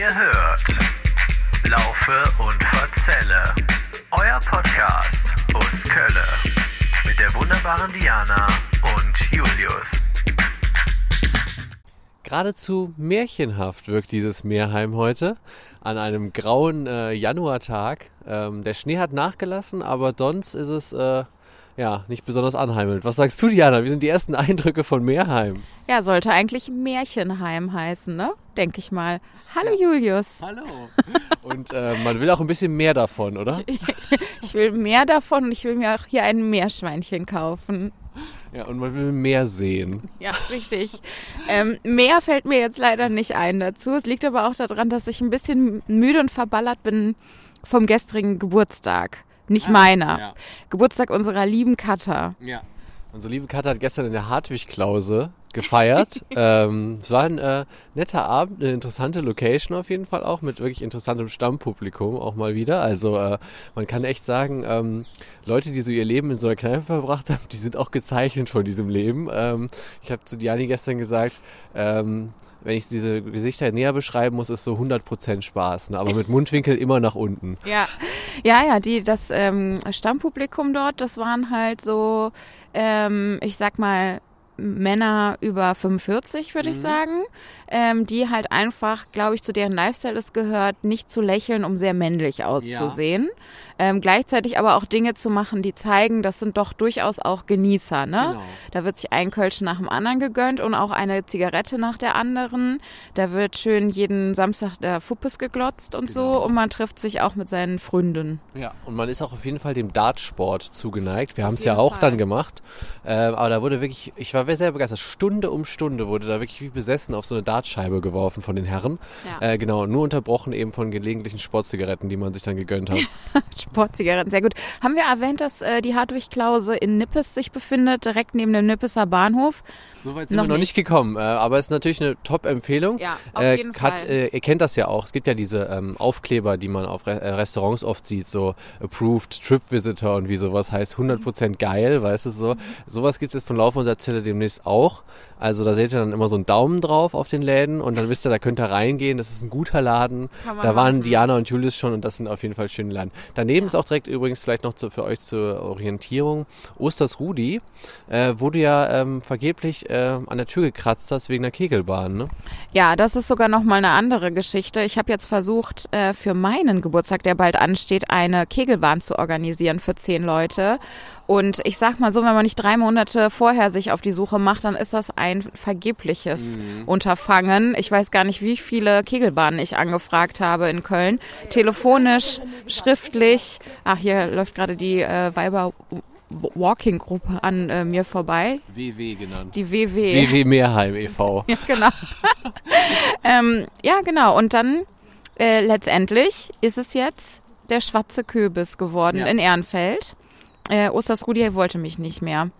Ihr hört Laufe und Verzelle, euer Podcast aus Kölle mit der wunderbaren Diana und Julius. Geradezu märchenhaft wirkt dieses Meerheim heute an einem grauen äh, Januartag. Ähm, der Schnee hat nachgelassen, aber sonst ist es äh, ja nicht besonders anheimelnd. Was sagst du, Diana? Wie sind die ersten Eindrücke von Meerheim? Ja, sollte eigentlich Märchenheim heißen, ne? Denke ich mal. Hallo Julius. Hallo. Und äh, man will auch ein bisschen mehr davon, oder? Ich will mehr davon und ich will mir auch hier ein Meerschweinchen kaufen. Ja, und man will mehr sehen. Ja, richtig. ähm, mehr fällt mir jetzt leider nicht ein dazu. Es liegt aber auch daran, dass ich ein bisschen müde und verballert bin vom gestrigen Geburtstag. Nicht meiner. ja. Geburtstag unserer lieben Katha. Ja. Unsere liebe Katha hat gestern in der Hartwig-Klause gefeiert. ähm, es war ein äh, netter Abend, eine interessante Location auf jeden Fall auch, mit wirklich interessantem Stammpublikum auch mal wieder. Also äh, man kann echt sagen, ähm, Leute, die so ihr Leben in so einer Kneipe verbracht haben, die sind auch gezeichnet von diesem Leben. Ähm, ich habe zu Diani gestern gesagt, ähm, wenn ich diese Gesichter näher beschreiben muss, ist so 100% Spaß, ne? aber mit Mundwinkel immer nach unten. Ja, ja, ja, die, das ähm, Stammpublikum dort, das waren halt so, ähm, ich sag mal, Männer über 45, würde ich sagen, ähm, die halt einfach, glaube ich, zu deren Lifestyle es gehört, nicht zu lächeln, um sehr männlich auszusehen. Ähm, gleichzeitig aber auch Dinge zu machen, die zeigen, das sind doch durchaus auch Genießer. Ne? Genau. Da wird sich ein Kölsch nach dem anderen gegönnt und auch eine Zigarette nach der anderen. Da wird schön jeden Samstag der Fuppes geglotzt und Genau. so und man trifft sich auch mit seinen Freunden. Ja, und man ist auch auf jeden Fall dem Dartsport zugeneigt. Wir haben es ja auch Fall. dann gemacht. Ähm, aber da wurde wirklich, ich war sehr begeistert. Stunde um Stunde wurde da wirklich wie besessen auf so eine Dartscheibe geworfen von den Herren. Ja. Äh, genau, nur unterbrochen eben von gelegentlichen Sportzigaretten, die man sich dann gegönnt hat. Sportzigaretten, sehr gut. Haben wir erwähnt, dass äh, die Hartwig-Klause in Nippes sich befindet, direkt neben dem Nippeser Bahnhof? Soweit sind Noch wir noch nicht nicht. gekommen, äh, aber es ist natürlich eine Top-Empfehlung. Ja, auf äh, jeden Kat, Fall. Äh, ihr kennt das ja auch. Es gibt ja diese ähm, Aufkleber, die man auf Re äh, Restaurants oft sieht, so Approved Trip Visitor und wie sowas heißt, 100% geil, weißt du so. Sowas gibt es jetzt von Lauf und Erzähle demnächst auch. Also da seht ihr dann immer so einen Daumen drauf auf den Läden und dann wisst ihr, da könnt ihr reingehen. Das ist ein guter Laden. Da waren machen. Diana und Julius schon und das sind auf jeden Fall schöne Laden. Daneben ist auch direkt übrigens vielleicht noch zu, für euch zur Orientierung Osters Rudi, äh, wo du ja ähm, vergeblich äh, an der Tür gekratzt hast wegen der Kegelbahn, ne? Ja, das ist sogar noch mal eine andere Geschichte. Ich habe jetzt versucht, äh, für meinen Geburtstag, der bald ansteht, eine Kegelbahn zu organisieren für zehn Leute. Und ich sag mal so, wenn man nicht drei Monate vorher sich auf die Suche macht, dann ist das ein vergebliches Unterfangen. Ich weiß gar nicht, wie viele Kegelbahnen ich angefragt habe in Köln. Telefonisch, schriftlich. Ach, hier läuft gerade die äh, Weiber Walking Gruppe an äh, mir vorbei. WW genannt. Die WW. WW Meerheim e.V. Ja, genau. ähm, ja, genau. Und dann äh, letztendlich ist es jetzt der schwarze Kürbis geworden Ja. in Ehrenfeld. Äh, Ostersrudi wollte mich nicht mehr.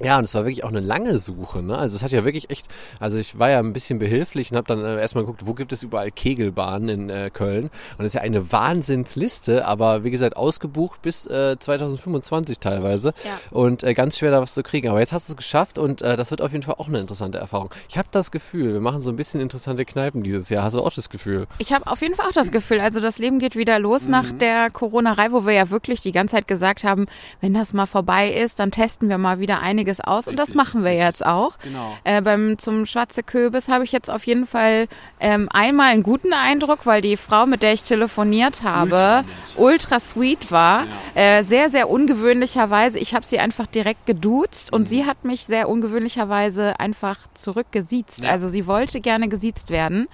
Ja, und es war wirklich auch eine lange Suche, ne? Also es hat ja wirklich echt, also ich war ja ein bisschen behilflich und habe dann äh, erstmal geguckt, wo gibt es überall Kegelbahnen in äh, Köln. Und das ist ja eine Wahnsinnsliste, aber wie gesagt, ausgebucht bis äh, 2025 teilweise. Ja. Und äh, ganz schwer da was zu kriegen. Aber jetzt hast du es geschafft und äh, das wird auf jeden Fall auch eine interessante Erfahrung. Ich habe das Gefühl, wir machen so ein bisschen interessante Kneipen dieses Jahr. Hast du auch das Gefühl? Ich habe auf jeden Fall auch das Gefühl, also das Leben geht wieder los Mhm. nach der Corona-Reihe, wo wir ja wirklich die ganze Zeit gesagt haben, wenn das mal vorbei ist, dann testen wir mal wieder einiges aus. Und das Richtig, machen wir richtig. jetzt auch. Genau. Äh, beim zum Schwarze Kürbis habe ich jetzt auf jeden Fall ähm, einmal einen guten Eindruck, weil die Frau, mit der ich telefoniert habe, Ultra ultra, sweet war. Äh, sehr, sehr ungewöhnlicherweise. Ich habe sie einfach direkt geduzt und sie hat mich sehr ungewöhnlicherweise einfach zurückgesiezt. Ja. Also sie wollte gerne gesiezt werden.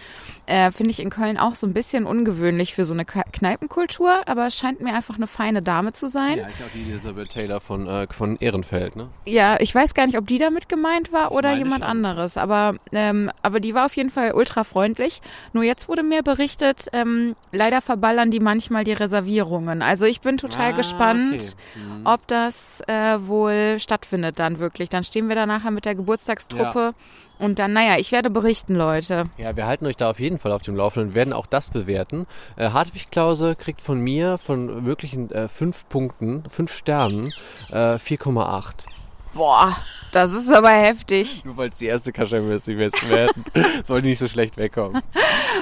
Äh, Finde ich in Köln auch so ein bisschen ungewöhnlich für so eine Kneipenkultur, aber es scheint mir einfach eine feine Dame zu sein. Ja, ist ja auch die Elisabeth Taylor von, äh, von Ehrenfeld, ne? Ja, ich weiß gar nicht, ob die damit gemeint war Ich oder jemand schon. anderes, aber ähm, aber die war auf jeden Fall ultra freundlich. Nur jetzt wurde mir berichtet, ähm, leider verballern die manchmal die Reservierungen. Also ich bin total Ah, gespannt, okay. Mhm. ob das äh, wohl stattfindet dann wirklich. Dann stehen wir da nachher mit der Geburtstagstruppe und dann, naja, ich werde berichten, Leute. Ja, wir halten euch da auf jeden Fall auf dem Laufenden und werden auch das bewerten. Äh, Hartwig Klause kriegt von mir von möglichen äh, fünf Punkten, fünf Sternen, äh, 4,8. Boah, das ist aber heftig. Nur weil es die erste Kaschemme ist, die wir jetzt werden. Soll die nicht so schlecht wegkommen.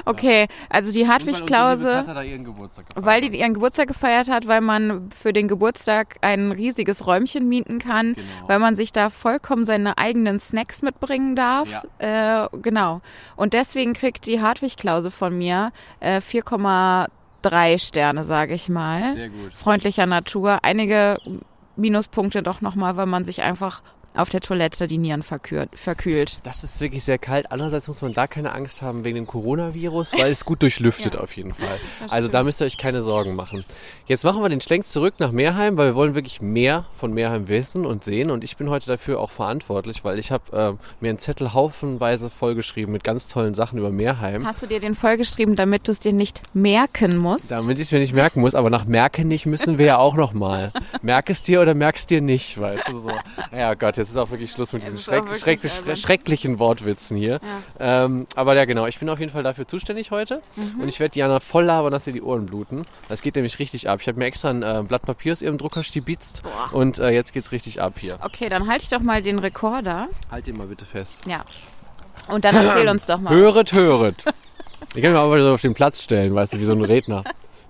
Okay, also die Hartwig Klause, da ihren Geburtstag gefeiert weil die ihren Geburtstag gefeiert hat, weil man für den Geburtstag ein riesiges Räumchen mieten kann, Genau. weil man sich da vollkommen seine eigenen Snacks mitbringen darf. Äh, genau. Und deswegen kriegt die Hartwig Klause von mir äh, 4,3 Sterne, sage ich mal. Sehr gut. freundlicher Natur. Einige Minuspunkte doch nochmal, weil man sich einfach auf der Toilette die Nieren verkühlt. verkühlt. Das ist wirklich sehr kalt. Andererseits muss man da keine Angst haben wegen dem Coronavirus, weil es gut durchlüftet Ja. auf jeden Fall. Also da müsst ihr euch keine Sorgen machen. Jetzt machen wir den Schlenk zurück nach Meerheim, weil wir wollen wirklich mehr von Meerheim wissen und sehen. Und ich bin heute dafür auch verantwortlich, weil ich habe äh, mir einen Zettel haufenweise vollgeschrieben mit ganz tollen Sachen über Meerheim. Hast du dir den vollgeschrieben, damit du es dir nicht merken musst? Damit ich es mir nicht merken muss, aber nach merken nicht müssen wir ja auch noch mal. Merk es dir oder merkst dir nicht, weißt du so. Ja Gott, jetzt ist auch wirklich Schluss mit diesen auch schreck, schrecklich, albern. schrecklichen Wortwitzen hier. Ähm, aber ja genau, ich bin auf jeden Fall dafür zuständig heute Mhm. und ich werde Diana voll labern, dass ihr die Ohren bluten. Das geht nämlich richtig ab. Ich habe mir extra ein äh, Blatt Papier aus ihrem Drucker stibitzt Boah. und äh, jetzt geht's richtig ab hier. Okay, dann halte ich doch mal den Rekorder. Halt ihn mal bitte fest. Ja. Und dann erzähl uns doch mal. Höret, höret. Ich kann mich aber so auf den Platz stellen, weißt du, wie so ein Redner.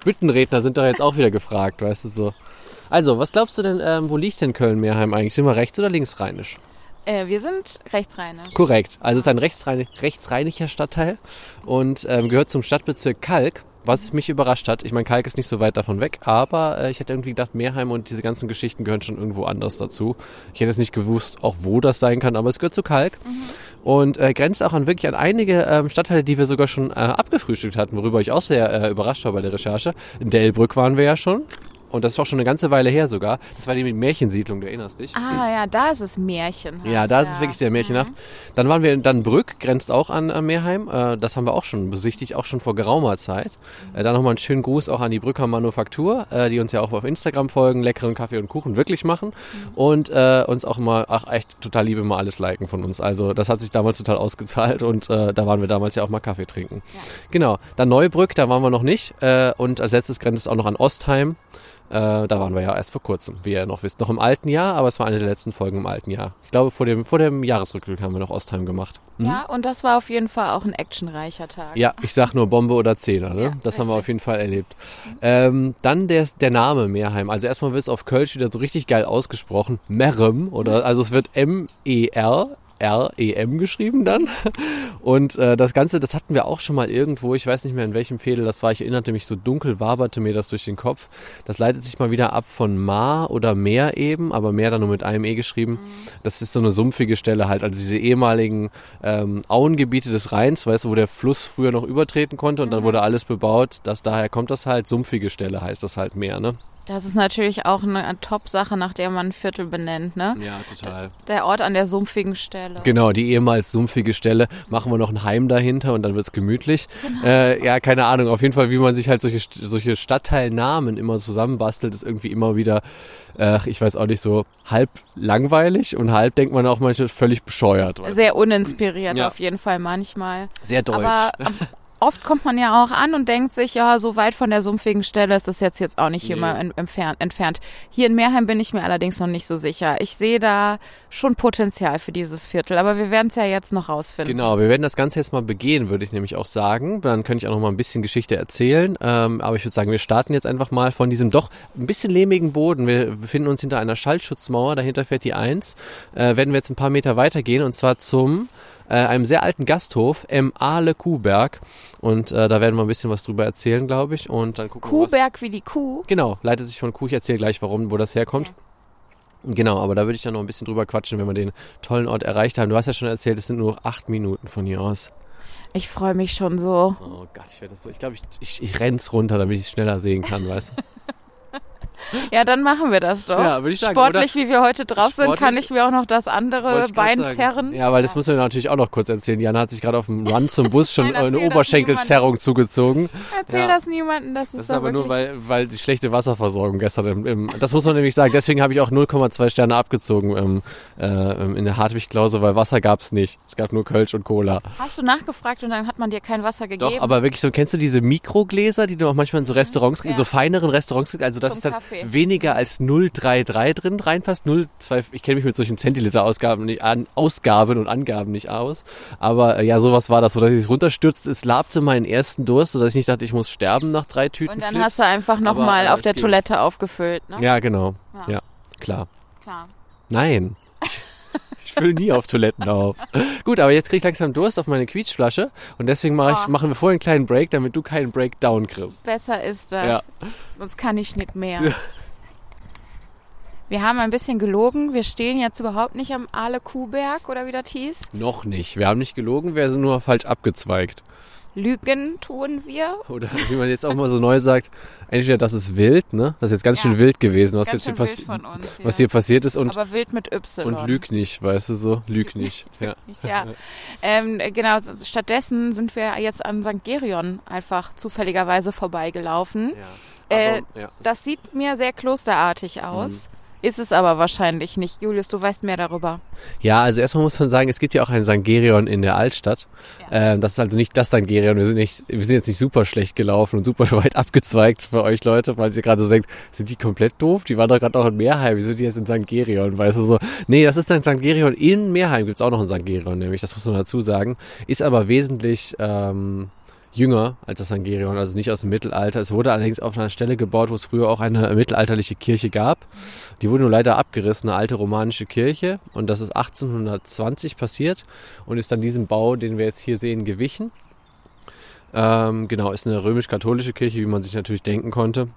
Büttenredner sind doch jetzt auch wieder gefragt, weißt du so. Also, was glaubst du denn, ähm, wo liegt denn Köln-Meerheim eigentlich? Sind wir rechts- oder linksrheinisch? Äh, wir sind rechtsrheinisch. Korrekt. Also es ist ein rechtsrhein rechtsrheinischer Stadtteil und ähm, gehört zum Stadtbezirk Kalk. Was mich überrascht hat, ich meine, Kalk ist nicht so weit davon weg, aber äh, ich hätte irgendwie gedacht, Meerheim und diese ganzen Geschichten gehören schon irgendwo anders dazu. Ich hätte jetzt nicht gewusst, auch wo das sein kann, aber es gehört zu Kalk und äh, grenzt auch an wirklich an einige ähm, Stadtteile, die wir sogar schon äh, abgefrühstückt hatten, worüber ich auch sehr äh, überrascht war bei der Recherche. In Delbrück waren wir ja schon und das ist auch schon eine ganze Weile her sogar. Das war die Märchensiedlung, du erinnerst dich? Ah ja, da ist es märchenhaft. Ja, da ist es wirklich sehr märchenhaft. Dann waren wir in Dannbrück, grenzt auch an äh, Meerheim. Äh, das haben wir auch schon besichtigt, auch schon vor geraumer Zeit. Äh, dann nochmal einen schönen Gruß auch an die Brücker Manufaktur, äh, die uns ja auch auf Instagram folgen, leckeren Kaffee und Kuchen wirklich machen und äh, uns auch immer, ach echt, total liebe mal alles liken von uns. Also das hat sich damals total ausgezahlt und äh, da waren wir damals ja auch mal Kaffee trinken. Genau, dann Neubrück, da waren wir noch nicht äh, und als letztes grenzt es auch noch an Ostheim. Äh, da waren wir ja erst vor kurzem, wie ihr noch wisst. Noch im alten Jahr, aber es war eine der letzten Folgen im alten Jahr. Ich glaube, vor dem, vor dem Jahresrückblick haben wir noch Ostheim gemacht. Ja, und das war auf jeden Fall auch ein actionreicher Tag. Ja, ich sag nur Bombe oder Zehner, ne? Ja, das haben wir richtig. auf jeden Fall erlebt. Ähm, dann der, der Name Meerheim. Also erstmal wird es auf Kölsch wieder so richtig geil ausgesprochen. Merem oder also es wird M-E-R. R-E-M geschrieben dann. Und äh, das Ganze, das hatten wir auch schon mal irgendwo, ich weiß nicht mehr in welchem Fädel das war, ich erinnerte mich so dunkel, waberte mir das durch den Kopf. Das leitet sich mal wieder ab von Ma oder Meer eben, aber Meer dann nur mit einem E geschrieben. Das ist so eine sumpfige Stelle halt, also diese ehemaligen ähm, Auengebiete des Rheins, weißt du, wo der Fluss früher noch übertreten konnte und dann wurde alles bebaut. Das, daher kommt das halt, sumpfige Stelle heißt das halt Meer, ne? Das ist natürlich auch eine Top-Sache, nach der man ein Viertel benennt, ne? Ja, total. Der Ort an der sumpfigen Stelle. Genau, die ehemals sumpfige Stelle. Machen wir noch ein Heim dahinter und dann wird's gemütlich. Äh, ja, keine Ahnung. Auf jeden Fall, wie man sich halt solche, solche Stadtteilnamen immer zusammenbastelt, ist irgendwie immer wieder, äh, ich weiß auch nicht, so halb langweilig und halb denkt man auch manchmal völlig bescheuert. Sehr uninspiriert Ja. auf jeden Fall manchmal. Sehr deutsch. Aber oft kommt man ja auch an und denkt sich, ja, so weit von der sumpfigen Stelle ist das jetzt jetzt auch nicht hier Nee. mal en- entfernt, entfernt. Hier in Meerheim bin ich mir allerdings noch nicht so sicher. Ich sehe da schon Potenzial für dieses Viertel, aber wir werden es ja jetzt noch rausfinden. Genau, wir werden das Ganze jetzt mal begehen, würde ich nämlich auch sagen. Dann könnte ich auch noch mal ein bisschen Geschichte erzählen. Ähm, aber ich würde sagen, wir starten jetzt einfach mal von diesem doch ein bisschen lehmigen Boden. Wir befinden uns hinter einer Schallschutzmauer, dahinter fährt die 1. Äh, werden wir jetzt ein paar Meter weitergehen und zwar zum äh, einem sehr alten Gasthof, M. Ahle Kuhberg. Und äh, da werden wir ein bisschen was drüber erzählen, glaube ich. Und dann gucken wir, Kuhberg wie die Kuh. Genau, leitet sich von Kuh. Ich erzähle gleich, warum, wo das herkommt. Genau, aber da würde ich dann noch ein bisschen drüber quatschen, wenn wir den tollen Ort erreicht haben. Du hast ja schon erzählt, es sind nur noch acht Minuten von hier aus. Ich freue mich schon so. Oh Gott, ich werde das so. Ich glaube, ich, ich, ich renn's runter, damit ich es schneller sehen kann, weißt du? Ja, dann machen wir das doch. Ja, würde ich sagen, Sportlich, wie wir heute drauf sind, kann Sportlich- ich mir auch noch das andere Bein zerren. Ja, weil das müssen wir natürlich auch noch kurz erzählen. Diana hat sich gerade auf dem Run zum Bus schon Nein, eine Oberschenkelzerrung zugezogen. Erzähl Ja. das niemandem, das ist, Das ist aber nur, weil, weil die schlechte Wasserversorgung gestern im, im das muss man nämlich sagen. Deswegen habe ich auch 0,2 Sterne abgezogen im, äh, im- in der Hartwig-Klause, weil Wasser gab's nicht. Es gab nur Kölsch und Cola. Hast du nachgefragt und dann hat man dir kein Wasser gegeben? Doch, aber wirklich so, kennst du diese Mikrogläser, die du auch manchmal in so Restaurants, in Ja. so feineren Restaurants kriegst? Also das Zum ist dann, Kaffee. Weniger als 033 drin reinpasst. 0,2, ich kenne mich mit solchen Zentiliter-Ausgaben nicht an, Ausgaben und Angaben nicht aus. Aber äh, ja, sowas war das, so dass ich es runterstürzte. Es labte meinen ersten Durst, sodass ich nicht dachte, ich muss sterben nach drei Tüten. Und dann Flips. hast du einfach nochmal auf der ging. Toilette aufgefüllt, ne? Ja, genau. Ja. Ja, klar. Klar. Nein. Ich fülle nie auf Toiletten auf. Gut, aber jetzt krieg ich langsam Durst auf meine Quietschflasche und deswegen mache ich, Oh. machen wir vorher einen kleinen Break, damit du keinen Breakdown kriegst. Besser ist das. Ja. Sonst kann ich nicht mehr. Wir haben ein bisschen gelogen. Wir stehen jetzt überhaupt nicht am Aale Kuhberg oder wie das hieß. Noch nicht. Wir haben nicht gelogen, wir sind nur falsch abgezweigt. Lügen tun wir. Oder wie man jetzt auch mal so neu sagt, entweder das ist wild, ne? Das ist jetzt ganz Ja. schön wild gewesen, was jetzt hier, passi uns. was hier passiert ist und, Aber wild mit Y. und lüg nicht, weißt du so? Lüg nicht. Ja. Ja, ähm, genau. Stattdessen sind wir jetzt an St. Gerion einfach zufälligerweise vorbeigelaufen. Äh, Aber, ja. Das sieht mir sehr klosterartig aus. Ist es aber wahrscheinlich nicht. Julius, du weißt mehr darüber. ja, also erstmal muss man sagen, es gibt ja auch ein Sangerion in der Altstadt. Ähm, das ist also nicht das Sangerion. Wir sind nicht, wir sind jetzt nicht super schlecht gelaufen und super weit abgezweigt für euch Leute, weil ihr gerade so denkt, sind die komplett doof? Die waren doch gerade noch in Meerheim. Wie sind die jetzt in Sangerion? Weißt du so? Nee, das ist ein Sangerion in Meerheim. Gibt's auch noch ein Sangerion, nämlich. Das muss man dazu sagen. Ist aber wesentlich, ähm, jünger als das Sangerion, also nicht aus dem Mittelalter. Es wurde allerdings auf einer Stelle gebaut, wo es früher auch eine mittelalterliche Kirche gab. Die wurde nur leider abgerissen, eine alte romanische Kirche. Und das ist 1820 passiert und ist dann diesem Bau, den wir jetzt hier sehen, gewichen. Ähm, genau, ist eine römisch-katholische Kirche, wie man sich natürlich denken konnte.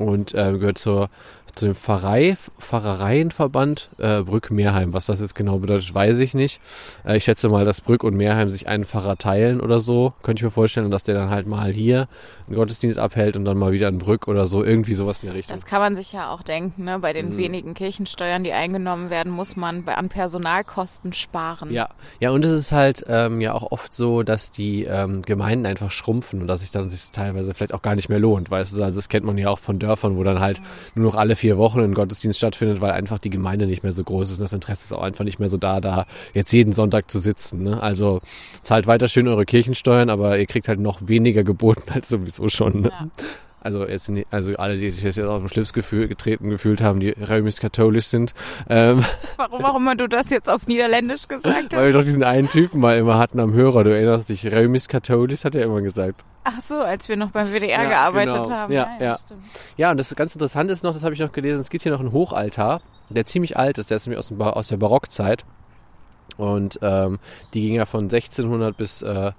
Und äh, gehört zur, zu dem Pfarrei, Pfarrereienverband äh, Brück-Meerheim. Was das jetzt genau bedeutet, weiß ich nicht. Äh, ich schätze mal, dass Brück und Meerheim sich einen Pfarrer teilen oder so. Könnte ich mir vorstellen, dass der dann halt mal hier einen Gottesdienst abhält und dann mal wieder in Brück oder so. Irgendwie sowas in der Richtung. Das kann man sich ja auch denken. Ne? Bei Mhm. den wenigen Kirchensteuern, die eingenommen werden, muss man an Personalkosten sparen. Ja, ja, und es ist halt ähm, ja auch oft so, dass die ähm, Gemeinden einfach schrumpfen und dass sich dann sich teilweise vielleicht auch gar nicht mehr lohnt, weißt du? Also das kennt man ja auch von Dörfern, wo dann halt nur noch alle vier Wochen ein Gottesdienst stattfindet, weil einfach die Gemeinde nicht mehr so groß ist und das Interesse ist auch einfach nicht mehr so da, da jetzt jeden Sonntag zu sitzen. Ne? Also zahlt weiter schön eure Kirchensteuern, aber ihr kriegt halt noch weniger geboten als sowieso schon. Ne? Ja. Also jetzt nicht, also alle, die sich jetzt auf den Schlips gefühl, getreten gefühlt haben, die römisch-katholisch sind, ähm, Warum auch immer du das jetzt auf Niederländisch gesagt weil wir hast. doch diesen einen Typen mal immer hatten am Hörer, du erinnerst dich, römisch-katholisch hat er immer gesagt. Ach so, als wir noch beim WDR Ja, gearbeitet genau. haben. Ja, ja. stimmt. Ja, und das ganz Interessante ist noch, das habe ich noch gelesen, es gibt hier noch einen Hochaltar, der ziemlich alt ist, der ist nämlich aus, dem aus der Barockzeit. Und ähm, die ging ja von 1600 bis äh,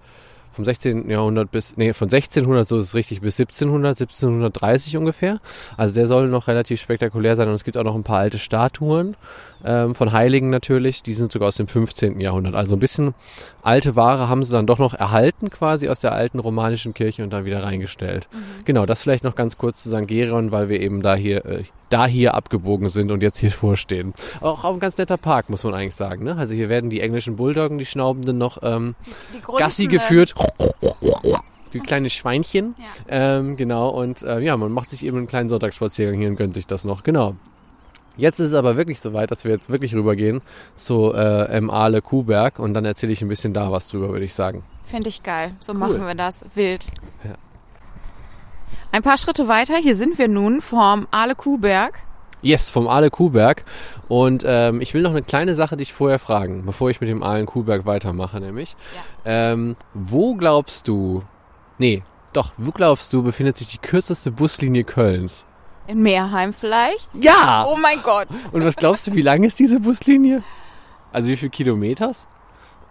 vom 16. Jahrhundert bis, nee, von 1600, so ist es richtig, bis 1700, 1730 ungefähr. Also der soll noch relativ spektakulär sein und es gibt auch noch ein paar alte Statuen ähm, von Heiligen natürlich, die sind sogar aus dem 15. Jahrhundert. Also ein bisschen alte Ware haben sie dann doch noch erhalten quasi aus der alten romanischen Kirche und dann wieder reingestellt. Genau, das vielleicht noch ganz kurz zu St. Gerion, weil wir eben da hier, äh, da hier abgebogen sind und jetzt hier vorstehen. Auch, auch ein ganz netter Park, muss man eigentlich sagen. Ne? Also hier werden die englischen Bulldoggen, die Schnaubenden, noch ähm, Gassi geführt. Wie kleine Schweinchen. Ja. Ähm, genau, und äh, ja, man macht sich eben einen kleinen Sonntagsspaziergang hier und gönnt sich das noch. Genau. Jetzt ist es aber wirklich soweit, dass wir jetzt wirklich rübergehen zu äh, M. Aale Kuhberg und dann erzähle ich ein bisschen da was drüber, würde ich sagen. Finde ich geil. So Cool. machen wir das. Wild. Ja. Ein paar Schritte weiter, hier sind wir nun vom Aale Kuhberg. Yes, vom Aale Kuhberg. Und ähm, ich will noch eine kleine Sache dich vorher fragen, bevor ich mit dem Aalen Kuhberg weitermache, nämlich. Ähm, wo glaubst du, nee, doch, wo glaubst du, befindet sich die kürzeste Buslinie Kölns? In Meerheim vielleicht? Ja! Oh mein Gott. Und was glaubst du, wie lang ist diese Buslinie? Also wie viel Kilometers?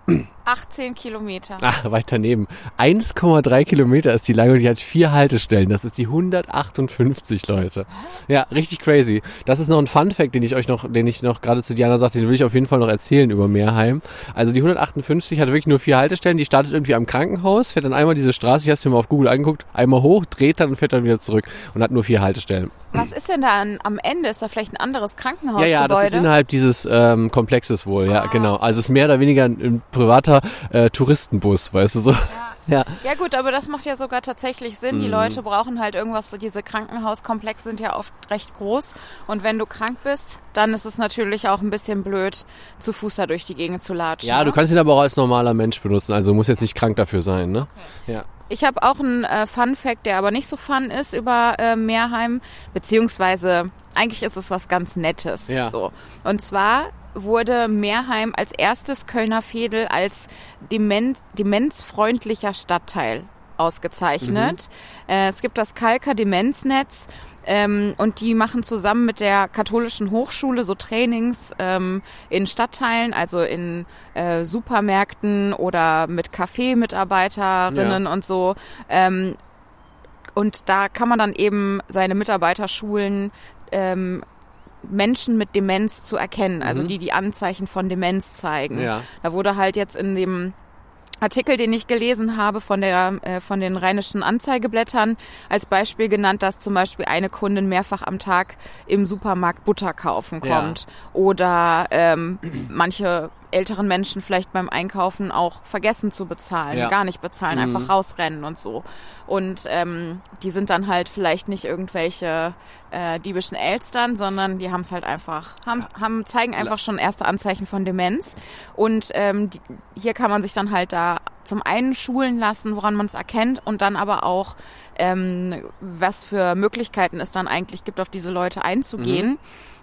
18 Kilometer. Ach, weit daneben. 1,3 Kilometer ist die lange und die hat vier Haltestellen. Das ist die 158, Leute. Ja, richtig crazy. Das ist noch ein Fun-Fact, den ich euch noch, den ich noch gerade zu Diana sagte, den will ich auf jeden Fall noch erzählen über Meerheim. Also die 158 hat wirklich nur vier Haltestellen. Die startet irgendwie am Krankenhaus, fährt dann einmal diese Straße, ich habe es mir mal auf Google angeguckt, einmal hoch, dreht dann und fährt dann wieder zurück und hat nur vier Haltestellen. Was ist denn da an, am Ende? Ist da vielleicht ein anderes Ja, Krankenhausgebäude? ja, das ist innerhalb dieses ähm, Komplexes wohl, ja, Ah. genau. Also es ist mehr oder weniger ein, ein privater äh, Touristenbus, weißt du so. Ja, Ja. Ja gut, aber das macht ja sogar tatsächlich Sinn. Die Mhm. Leute brauchen halt irgendwas, so diese Krankenhauskomplexe sind ja oft recht groß. Und wenn du krank bist, dann ist es natürlich auch ein bisschen blöd, zu Fuß da durch die Gegend zu latschen. Ja, du ne? kannst ihn aber auch als normaler Mensch benutzen, also muss jetzt nicht krank dafür sein, ne? Ja. Ich habe auch einen äh, Fun-Fact, der aber nicht so fun ist über äh, Meerheim, beziehungsweise eigentlich ist es was ganz Nettes. Ja. So. Und zwar wurde Meerheim als erstes Kölner Fädel als dement, demenzfreundlicher Stadtteil ausgezeichnet. Äh, es gibt das Kalker Demenznetz ähm, und die machen zusammen mit der katholischen Hochschule so Trainings ähm, in Stadtteilen, also in äh, Supermärkten oder mit Café-Mitarbeiterinnen und so. Ähm, und da kann man dann eben seine Mitarbeiter schulen, ähm, Menschen mit Demenz zu erkennen, also Mhm. die die Anzeichen von Demenz zeigen. Ja. Da wurde halt jetzt in dem Artikel, den ich gelesen habe von der äh, von den rheinischen Anzeigeblättern als Beispiel genannt, dass zum Beispiel eine Kundin mehrfach am Tag im Supermarkt Butter kaufen Ja. kommt oder ähm, manche älteren Menschen vielleicht beim Einkaufen auch vergessen zu bezahlen, Ja. gar nicht bezahlen, Mhm. einfach rausrennen und so. Und ähm, die sind dann halt vielleicht nicht irgendwelche äh, diebischen Elstern, sondern die haben es halt einfach, haben, haben zeigen einfach schon erste Anzeichen von Demenz. Und ähm, die, hier kann man sich dann halt da zum einen schulen lassen, woran man es erkennt, und dann aber auch, ähm, was für Möglichkeiten es dann eigentlich gibt, auf diese Leute einzugehen.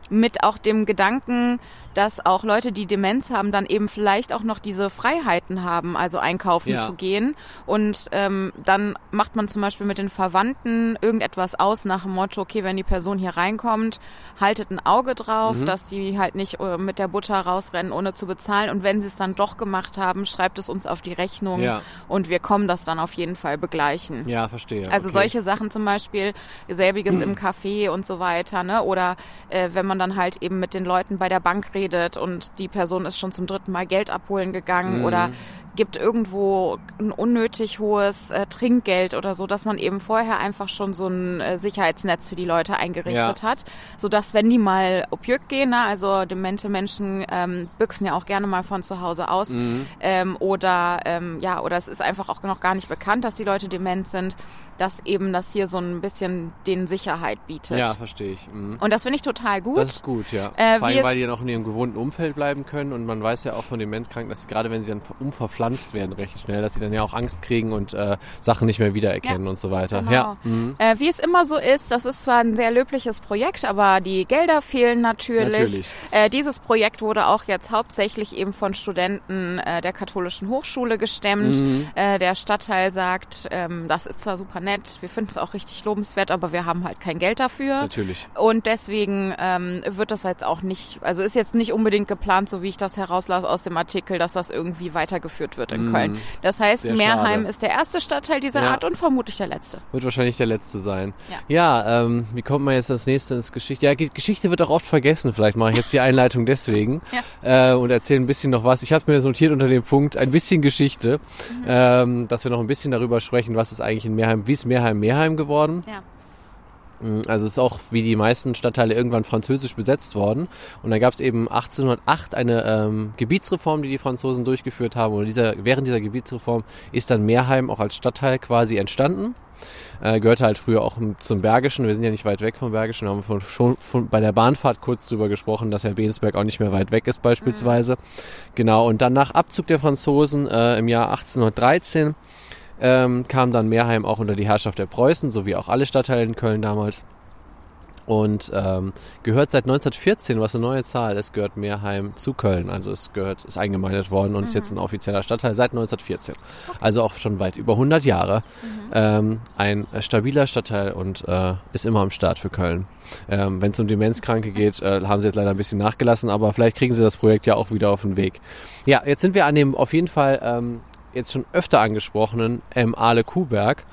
Mit auch dem Gedanken, dass auch Leute, die Demenz haben, dann eben vielleicht auch noch diese Freiheiten haben, also einkaufen Ja. zu gehen. Und ähm, dann macht man zum Beispiel mit den Verwandten irgendetwas aus nach dem Motto, okay, wenn die Person hier reinkommt, haltet ein Auge drauf, Mhm. dass die halt nicht äh, mit der Butter rausrennen, ohne zu bezahlen. Und wenn sie es dann doch gemacht haben, schreibt es uns auf die Rechnung Ja. und wir kommen das dann auf jeden Fall begleichen. Ja, verstehe. Also okay. solche Sachen zum Beispiel, selbiges im Café und so weiter, ne? Oder äh, wenn man dann halt eben mit den Leuten bei der Bank redet und die Person ist schon zum dritten Mal Geld abholen gegangen Mhm. oder gibt irgendwo ein unnötig hohes äh, Trinkgeld oder so, dass man eben vorher einfach schon so ein äh, Sicherheitsnetz für die Leute eingerichtet hat, sodass wenn die mal objück gehen, ne? also demente Menschen ähm, büchsen ja auch gerne mal von zu Hause aus Mhm. ähm, oder ähm, ja, oder es ist einfach auch noch gar nicht bekannt, dass die Leute dement sind, dass eben das hier so ein bisschen den Sicherheit bietet. Ja, verstehe ich. Mhm. Und das finde ich total gut. Das ist gut, ja. Äh, Vor allem, weil die dann auch in ihrem gewohnten Umfeld bleiben können und man weiß ja auch von Demenzkranken, dass gerade wenn sie dann umverpflanzt werden recht schnell, dass sie dann ja auch Angst kriegen und äh, Sachen nicht mehr wiedererkennen und so weiter. Genau. Ja. Mhm. Äh, wie es immer so ist, das ist zwar ein sehr löbliches Projekt, aber die Gelder fehlen natürlich. Natürlich. Äh, dieses Projekt wurde auch jetzt hauptsächlich eben von Studenten äh, der katholischen Hochschule gestemmt. Mhm. Äh, der Stadtteil sagt, ähm, das ist zwar super nett, wir finden es auch richtig lobenswert, aber wir haben halt kein Geld dafür. Natürlich. Und deswegen ähm, wird das jetzt auch nicht, also ist jetzt nicht unbedingt geplant, so wie ich das herauslasse aus dem Artikel, dass das irgendwie weitergeführt wird in Mhm. Köln. Das heißt, Sehr Meerheim schade. ist der erste Stadtteil dieser Ja. Art und vermutlich der letzte. Wird wahrscheinlich der letzte sein. Ja. Ja, ähm, wie kommt man jetzt als nächstes ins Geschichte? Ja, Ge- Geschichte wird auch oft vergessen. Vielleicht mache ich jetzt die Einleitung deswegen äh, und erzähle ein bisschen noch was. Ich habe mir notiert unter dem Punkt ein bisschen Geschichte, Mhm. ähm, dass wir noch ein bisschen darüber sprechen, was ist eigentlich in Meerheim, wie ist Meerheim Meerheim geworden? Ja. Mm, Also es ist auch wie die meisten Stadtteile irgendwann französisch besetzt worden. Und dann gab es eben 1808 eine ähm, Gebietsreform, die die Franzosen durchgeführt haben. Und dieser, während dieser Gebietsreform ist dann Meerheim auch als Stadtteil quasi entstanden. Äh, gehörte halt früher auch zum Bergischen. Wir sind ja nicht weit weg vom Bergischen. Da haben wir von, schon von, bei der Bahnfahrt kurz drüber gesprochen, dass ja Bensberg auch nicht mehr weit weg ist beispielsweise. Genau. Und dann nach Abzug der Franzosen äh, im Jahr 1813 ähm, kam dann Meerheim auch unter die Herrschaft der Preußen, so wie auch alle Stadtteile in Köln damals. Und ähm, gehört seit 1914, was eine neue Zahl ist, gehört Meerheim zu Köln. Also es gehört, ist eingemeindet worden und ist jetzt ein offizieller Stadtteil seit 1914. Also auch schon weit über 100 Jahre. Ähm, ein äh, stabiler Stadtteil und äh, ist immer am Start für Köln. Ähm, Wenn es um Demenzkranke geht, äh, haben sie jetzt leider ein bisschen nachgelassen, aber vielleicht kriegen sie das Projekt ja auch wieder auf den Weg. Ja, jetzt sind wir an dem auf jeden Fall ähm, jetzt schon öfter angesprochenen ähm, Aale Kuhberg.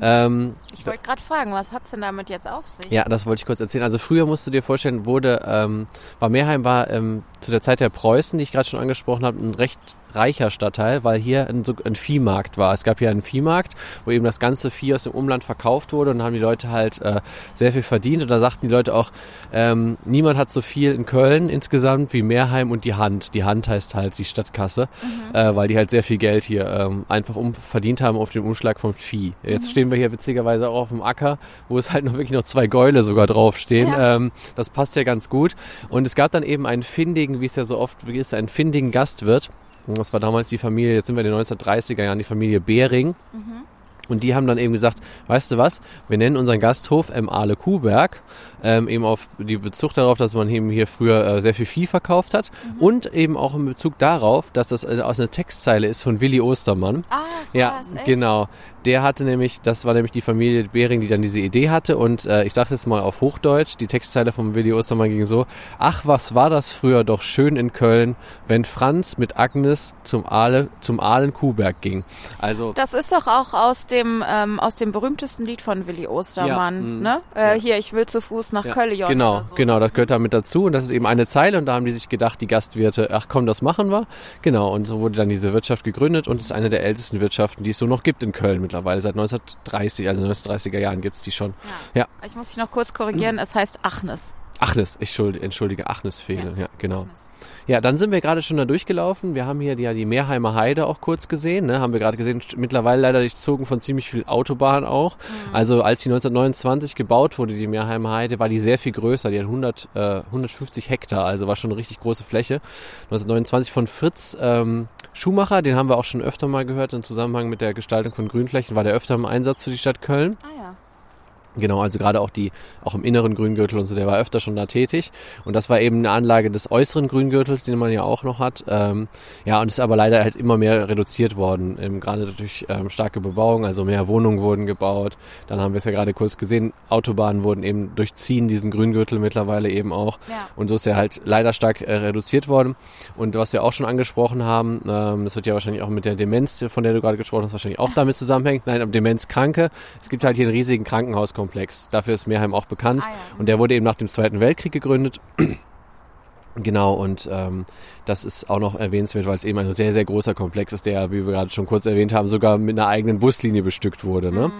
Ähm, Ich wollte gerade fragen, was hat's denn damit jetzt auf sich? ja, das wollte ich kurz erzählen. Also früher musst du dir vorstellen, wurde, ähm, war Meerheim war ähm, zu der Zeit der Preußen, die ich gerade schon angesprochen habe, ein recht reicher Stadtteil, weil hier ein, ein Viehmarkt war. Es gab hier einen Viehmarkt, wo eben das ganze Vieh aus dem Umland verkauft wurde und haben die Leute halt äh, sehr viel verdient. Und da sagten die Leute auch, ähm, niemand hat so viel in Köln insgesamt wie Meerheim und die Hand. Die Hand heißt halt die Stadtkasse, äh, weil die halt sehr viel Geld hier ähm, einfach um, verdient haben auf den Umschlag vom Vieh. Jetzt stehen wir hier witzigerweise auch auf dem Acker, wo es halt noch wirklich noch zwei Gäule sogar draufstehen. Ja. Ähm, das passt ja ganz gut. Und es gab dann eben einen findigen, wie es ja so oft ist, einen findigen Gastwirt. Das war damals die Familie, jetzt sind wir in den 1930er Jahren, die Familie Behring. Und die haben dann eben gesagt, weißt du was, wir nennen unseren Gasthof M. Aale Kuhberg, ähm, eben auf die Bezug darauf, dass man eben hier früher äh, sehr viel Vieh verkauft hat und eben auch in Bezug darauf, dass das äh, aus einer Textzeile ist von Willi Ostermann. Ah, Ja, krass, echt? genau. Der hatte nämlich, das war nämlich die Familie Behring, die dann diese Idee hatte. Und äh, ich sage jetzt mal auf Hochdeutsch, die Textzeile vom Willi Ostermann ging so, ach, was war das früher doch schön in Köln, wenn Franz mit Agnes zum Aale, zum Aalen Kuhberg ging. Also, Das ist doch auch aus dem ähm, aus dem berühmtesten Lied von Willi Ostermann, Ja, mm, ne? Äh, ja. Hier, ich will zu Fuß nach ja, Köln. genau, so. genau, das gehört damit dazu. Und das ist eben eine Zeile. Und da haben die sich gedacht, die Gastwirte, ach komm, das machen wir. Genau, und so wurde dann diese Wirtschaft gegründet und ist eine der ältesten Wirtschaften, die es so noch gibt in Köln mittlerweile. Seit 1930, also 1930er Jahren gibt's die schon. Ja. Ich muss dich noch kurz korrigieren, es heißt Achnes. Achnes, ich schuld, entschuldige, Achnes Fehle, ja. Ja. genau. Ja, dann sind wir gerade schon da durchgelaufen. Wir haben hier die, ja, die Meerheimer Heide auch kurz gesehen, ne? haben wir gerade gesehen. Mittlerweile leider durchzogen von ziemlich viel Autobahn auch. Also als die 1929 gebaut wurde, die Meerheimer Heide, war die sehr viel größer. Die hat 100, äh, 150 Hektar, also war schon eine richtig große Fläche. 1929 von Fritz ähm, Schumacher, den haben wir auch schon öfter mal gehört im Zusammenhang mit der Gestaltung von Grünflächen, war der öfter im Einsatz für die Stadt Köln. Ah ja. Genau, also gerade auch die, auch im inneren Grüngürtel und so, der war öfter schon da tätig. Und das war eben eine Anlage des äußeren Grüngürtels, den man ja auch noch hat. Ähm, ja, und ist aber leider halt immer mehr reduziert worden, ähm, gerade durch ähm, starke Bebauung, also mehr Wohnungen wurden gebaut. Dann haben wir es ja gerade kurz gesehen, Autobahnen wurden eben durchziehen, diesen Grüngürtel mittlerweile eben auch. Ja. Und so ist er halt leider stark äh, reduziert worden. Und was wir auch schon angesprochen haben, ähm, das wird ja wahrscheinlich auch mit der Demenz, von der du gerade gesprochen hast, wahrscheinlich auch damit zusammenhängen. Nein, Demenzkranke. Es gibt halt hier einen riesigen Krankenhauskomplex. Dafür ist Meerheim auch bekannt. Ah, ja. Und der wurde eben nach dem Zweiten Weltkrieg gegründet. Genau, und ähm, das ist auch noch erwähnenswert, weil es eben ein sehr, sehr großer Komplex ist, der, wie wir gerade schon kurz erwähnt haben, sogar mit einer eigenen Buslinie bestückt wurde. Ne?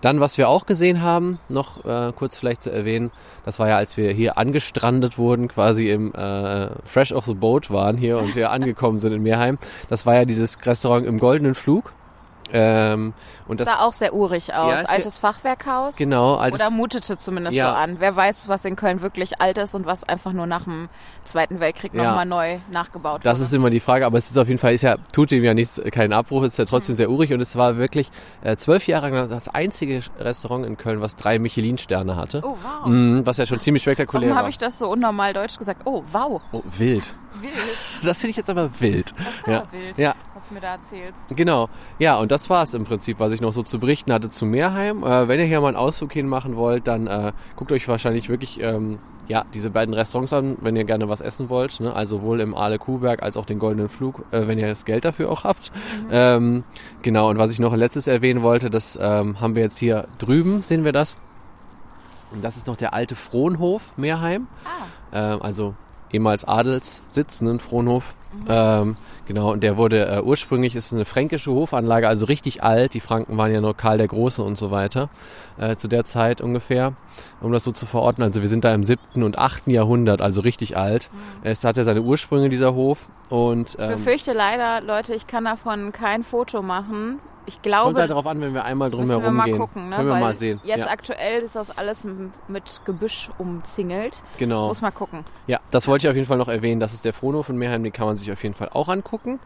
Dann, was wir auch gesehen haben, noch äh, kurz vielleicht zu erwähnen, das war ja, als wir hier angestrandet wurden, quasi im äh, Fresh off the Boat waren hier und hier angekommen sind in Meerheim. Das war ja dieses Restaurant im Goldenen Flug. Ähm, und das Sah auch sehr urig aus. Ja, Altes Fachwerkhaus. genau, altes, Oder mutete zumindest Ja. so an. Wer weiß, was in Köln wirklich alt ist und was einfach nur nach dem Zweiten Weltkrieg Ja. nochmal neu nachgebaut Das wurde. ist immer die Frage, aber es ist auf jeden Fall, ist ja, tut dem ja nichts, keinen Abbruch, ist ja trotzdem sehr urig und es war wirklich äh, zwölf Jahre lang das einzige Restaurant in Köln, was drei Michelin-Sterne hatte. oh, wow. Mhm, was ja schon ziemlich spektakulär Warum war. habe ich das so unnormal deutsch gesagt? Oh, wow. oh, wild. Wild. Das finde ich jetzt aber wild. Das Ja. wild, Ja. Was du mir da erzählst. Genau. Ja, und das war es im Prinzip, was ich noch so zu berichten hatte zu Meerheim. Äh, wenn ihr hier mal einen Ausflug hin machen wollt, dann äh, guckt euch wahrscheinlich wirklich ähm, ja, diese beiden Restaurants an, wenn ihr gerne was essen wollt. Ne? Also sowohl im Aale Kuhberg als auch den Goldenen Flug, äh, wenn ihr das Geld dafür auch habt. Ähm, genau, und was ich noch letztes erwähnen wollte, das ähm, haben wir jetzt hier drüben, sehen wir das. Und das ist noch der alte Frohnhof Meerheim. Ah. Ähm, also ehemals Adelssitz, ne, ein Frohnhof. Ähm, genau, und der wurde äh, ursprünglich ist eine fränkische Hofanlage, also richtig alt. Die Franken waren ja noch Karl der Große und so weiter äh, zu der Zeit ungefähr, um das so zu verorten. Also wir sind da im siebten und achten Jahrhundert, also richtig alt. Es hatte seine Ursprünge dieser Hof und Ich ähm, befürchte leider, Leute, ich kann davon kein Foto machen. Ich kommt glaube, halt darauf an, wenn wir einmal drum müssen wir herum mal gehen. gucken. Ne? Können wir Weil mal sehen. Jetzt ja, aktuell ist das alles mit Gebüsch umzingelt. genau. Muss mal gucken. Ja, das wollte ich auf jeden Fall noch erwähnen. Das ist der Frohnhof in Meerheim, den kann man sich auf jeden Fall auch angucken.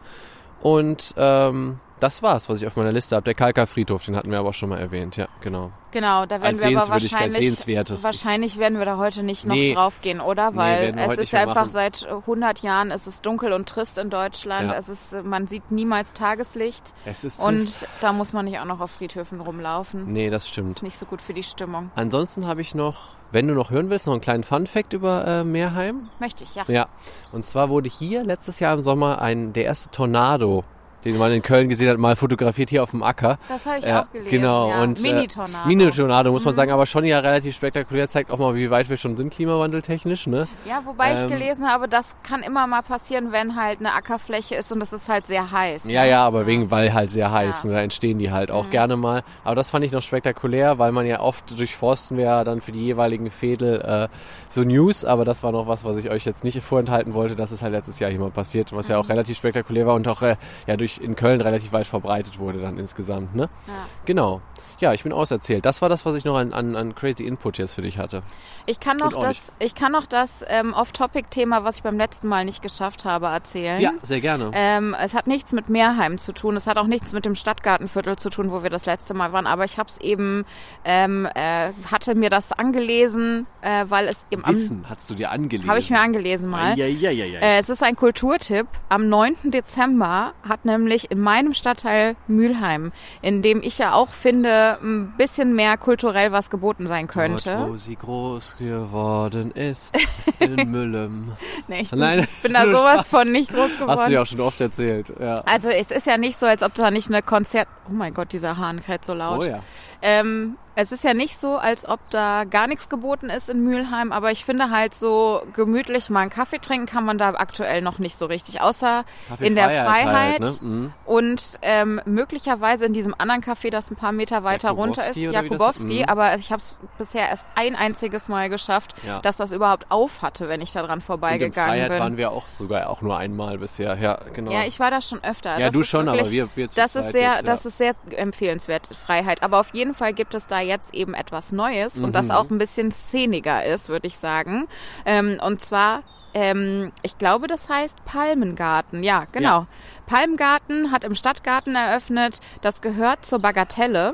Und ähm, das war's, was ich auf meiner Liste habe. Der Kalker Friedhof, den hatten wir aber auch schon mal erwähnt. Ja, genau. Genau, da werden Als wir aber wahrscheinlich, Sehenswertes. wahrscheinlich werden wir da heute nicht noch Nee. drauf gehen, oder? Nee, Weil wir es ist einfach machen. seit 100 Jahren, es ist dunkel und trist in Deutschland. Ja. Es ist, man sieht niemals Tageslicht Es ist und trist. da muss man nicht auch noch auf Friedhöfen rumlaufen. Nee, das stimmt. Ist nicht so gut für die Stimmung. Ansonsten habe ich noch, wenn du noch hören willst, noch einen kleinen Fun-Fact über äh, Meerheim. Möchte ich, ja. Ja, und zwar wurde hier letztes Jahr im Sommer ein, der erste Tornado, den man in Köln gesehen hat, mal fotografiert hier auf dem Acker. Das habe ich Ja, auch gelesen. Genau, ja. und Mini-Tornado. Äh, Mini-Tornado, muss man sagen, aber schon ja relativ spektakulär, zeigt auch mal, wie weit wir schon sind klimawandeltechnisch, ne? Ja, wobei ich Ähm, gelesen habe, das kann immer mal passieren, wenn halt eine Ackerfläche ist und es ist halt sehr heiß. Ja, ne? ja, aber wegen, weil halt sehr heiß, Ja. Mhm. ne, da entstehen die halt auch gerne mal. Aber das fand ich noch spektakulär, weil man ja oft durchforsten wir ja dann für die jeweiligen Fädel äh, so News, aber das war noch was, was ich euch jetzt nicht vorenthalten wollte. Das ist halt letztes Jahr hier mal passiert, was Mhm. ja auch relativ spektakulär war und auch äh, ja durch in Köln relativ weit verbreitet wurde dann insgesamt, ne? Ja. Genau. Ja, ich bin auserzählt. Das war das, was ich noch an, an, an crazy Input jetzt für dich hatte. Ich kann noch das, ich kann noch das ähm, Off-Topic-Thema, was ich beim letzten Mal nicht geschafft habe, erzählen. Ja, sehr gerne. Ähm, es hat nichts mit Meerheim zu tun, es hat auch nichts mit dem Stadtgartenviertel zu tun, wo wir das letzte Mal waren, aber ich habe es eben, ähm, äh, hatte mir das angelesen, äh, weil es eben am, Wissen hast du dir angelesen. habe ich mir angelesen mal. Ja, ja, ja, ja. Äh, es ist ein Kulturtipp. Am 9. Dezember hat nämlich in meinem Stadtteil Mülheim, in dem ich ja auch finde, ein bisschen mehr kulturell was geboten sein könnte. Dort, wo sie groß geworden ist, in Müllem. Nee, ich bin, Nein, bin da sowas Spaß. von nicht groß geworden. Hast du ja auch schon oft erzählt. Ja. Also es ist ja nicht so, als ob da nicht eine Konzert... Oh mein Gott, dieser Hahn kräht so laut. Oh ja. Ähm, es ist ja nicht so, als ob da gar nichts geboten ist in Mülheim, aber ich finde halt so gemütlich mal einen Kaffee trinken kann man da aktuell noch nicht so richtig, außer in der Freiheit Halt, ne? mhm. und ähm, möglicherweise in diesem anderen Café, das ein paar Meter weiter runter ist, Jakubowski mhm. aber ich habe es bisher erst ein einziges Mal geschafft, Ja. dass das überhaupt auf hatte, wenn ich da dran Und in vorbeigegangen Freiheit bin. waren wir auch sogar auch nur einmal bisher. Ja, genau. Ja, ich war da schon öfter. Ja, Das du ist schon, aber wirklich- wir, wir zu das ist zweit sehr, jetzt, ja. das ist sehr empfehlenswert, Freiheit. Aber auf jeden Fall gibt es da jetzt eben etwas Neues und Mhm. das auch ein bisschen szeniger ist, würde ich sagen. Ähm, und zwar, ähm, ich glaube, das heißt Palmengarten. Ja, genau. Ja. Palmgarten hat im Stadtgarten eröffnet. Das gehört zur Bagatelle.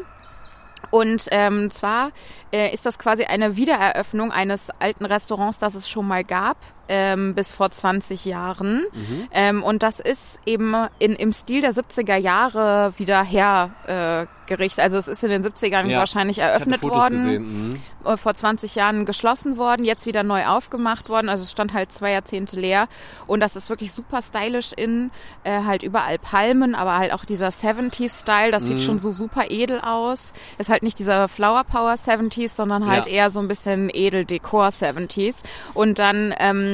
Und ähm, zwar äh, ist das quasi eine Wiedereröffnung eines alten Restaurants, das es schon mal gab, ähm, bis vor 20 Jahren. Mhm. Ähm, und das ist eben in, im Stil der 70er Jahre wieder hergerichtet. Äh, also es ist in den 70ern Ja, wahrscheinlich eröffnet worden. Mhm. äh, vor 20 Jahren geschlossen worden, jetzt wieder neu aufgemacht worden. Also es stand halt zwei Jahrzehnte leer. Und das ist wirklich super stylisch in, äh, halt überall Palmen, aber halt auch dieser 70s-Style, das Mhm. sieht schon so super edel aus. Ist halt nicht dieser Flower Power 70s, sondern halt Ja. eher so ein bisschen Edeldekor 70s. Und dann ähm,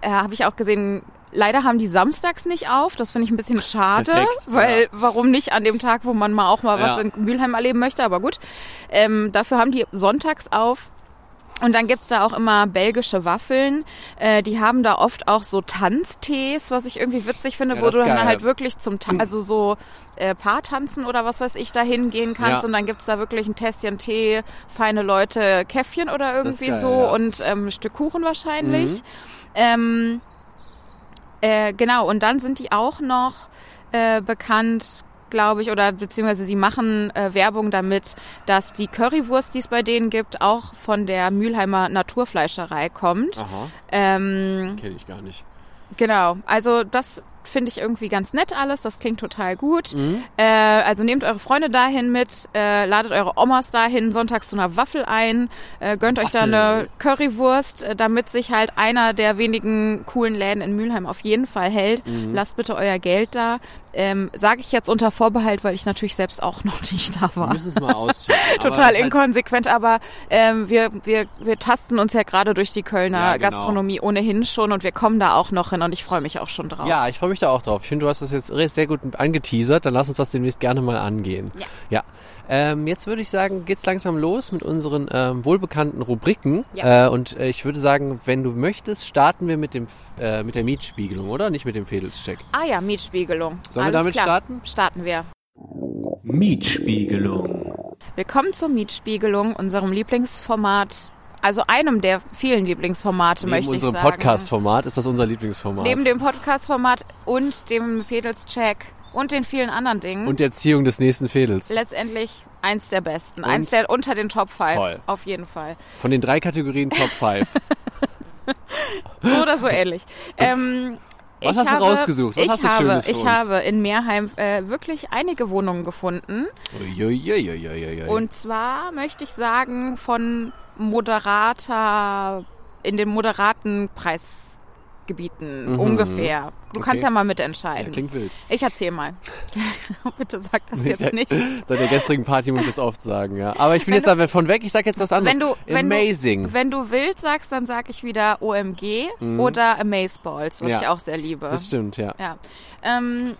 äh, habe ich auch gesehen, Leider haben die samstags nicht auf. Das finde ich ein bisschen schade, Perfekt, weil ja. warum nicht an dem Tag, wo man mal auch mal was Ja. in Mülheim erleben möchte, aber gut. Ähm, dafür haben die sonntags auf. Und dann gibt's da auch immer belgische Waffeln. Äh, die haben da oft auch so Tanztees, was ich irgendwie witzig finde, Ja, wo du dann geil. halt wirklich zum Tan also so äh, Paartanzen oder was weiß ich da hingehen kannst. Ja. Und dann gibt's da wirklich ein Tässchen Tee, feine Leute, Käffchen oder irgendwie geil, so ja. und ähm, ein Stück Kuchen wahrscheinlich. Mhm. Ähm, äh, genau, und dann sind die auch noch äh, bekannt, glaube ich, oder beziehungsweise sie machen äh, Werbung damit, dass die Currywurst, die es bei denen gibt, auch von der Mülheimer Naturfleischerei kommt. Aha, Ähm, kenne ich gar nicht. genau, also das finde ich irgendwie ganz nett alles, das klingt total gut. Mhm. Äh, also nehmt eure Freunde dahin mit, äh, ladet eure Omas dahin, sonntags zu einer Waffel ein, äh, gönnt euch da Waffel. eine Currywurst, äh, damit sich halt einer der wenigen coolen Läden in Mülheim auf jeden Fall hält. Mhm. Lasst bitte euer Geld da. Ähm, Sage ich jetzt unter Vorbehalt, weil ich natürlich selbst auch noch nicht da Wir war. müssen es mal auschecken. Total ist halt- inkonsequent, aber ähm, wir, wir, wir tasten uns ja gerade durch die Kölner Ja, genau. Gastronomie ohnehin schon und wir kommen da auch noch hin und ich freue mich auch schon drauf. Ja, ich freue mich da auch drauf. Ich finde, du hast das jetzt sehr gut angeteasert. Dann lass uns das demnächst gerne mal angehen. Ja. Ja. Ähm, jetzt würde ich sagen, geht's langsam los mit unseren ähm, wohlbekannten Rubriken. Ja. Äh, und äh, ich würde sagen, wenn du möchtest, starten wir mit dem äh, mit der Mietspiegelung, oder? Nicht mit dem Fädelscheck. Ah ja, Mietspiegelung. Sollen wir Alles damit klar. starten? Starten wir. Mietspiegelung. Willkommen zur Mietspiegelung, unserem Lieblingsformat. Also einem der vielen Lieblingsformate, Neben möchte ich unserem sagen. Podcast-Format ist das unser Lieblingsformat. Neben dem Podcast-Format und dem Fädelscheck und den vielen anderen Dingen. und der Erziehung des nächsten Fädels. letztendlich eins der besten. Und- eins der unter den Top 5. Toll. Auf jeden Fall. Von den drei Kategorien Top 5. So oder so ähnlich. Ähm, Was ich hast du habe, rausgesucht? Was ich hast du habe, Schönes für Ich uns? habe in Meerheim äh, wirklich einige Wohnungen gefunden. Uiuiuiuiui. Und zwar möchte ich sagen, von moderater, in den moderaten Gebieten Mhm. ungefähr. Du Okay. kannst ja mal Ja, mitentscheiden. klingt wild. ich erzähl mal. Bitte sag das jetzt nicht. Seit der gestrigen Party muss ich jetzt oft sagen, ja. Aber ich bin Wenn jetzt aber von weg, ich sag jetzt was anderes. Wenn du, wenn Amazing. Du, wenn du wild sagst, dann sag ich wieder OMG oder Amazeballs, was Mhm. Ja. ich auch sehr liebe. das stimmt, ja. Ja. Ähm,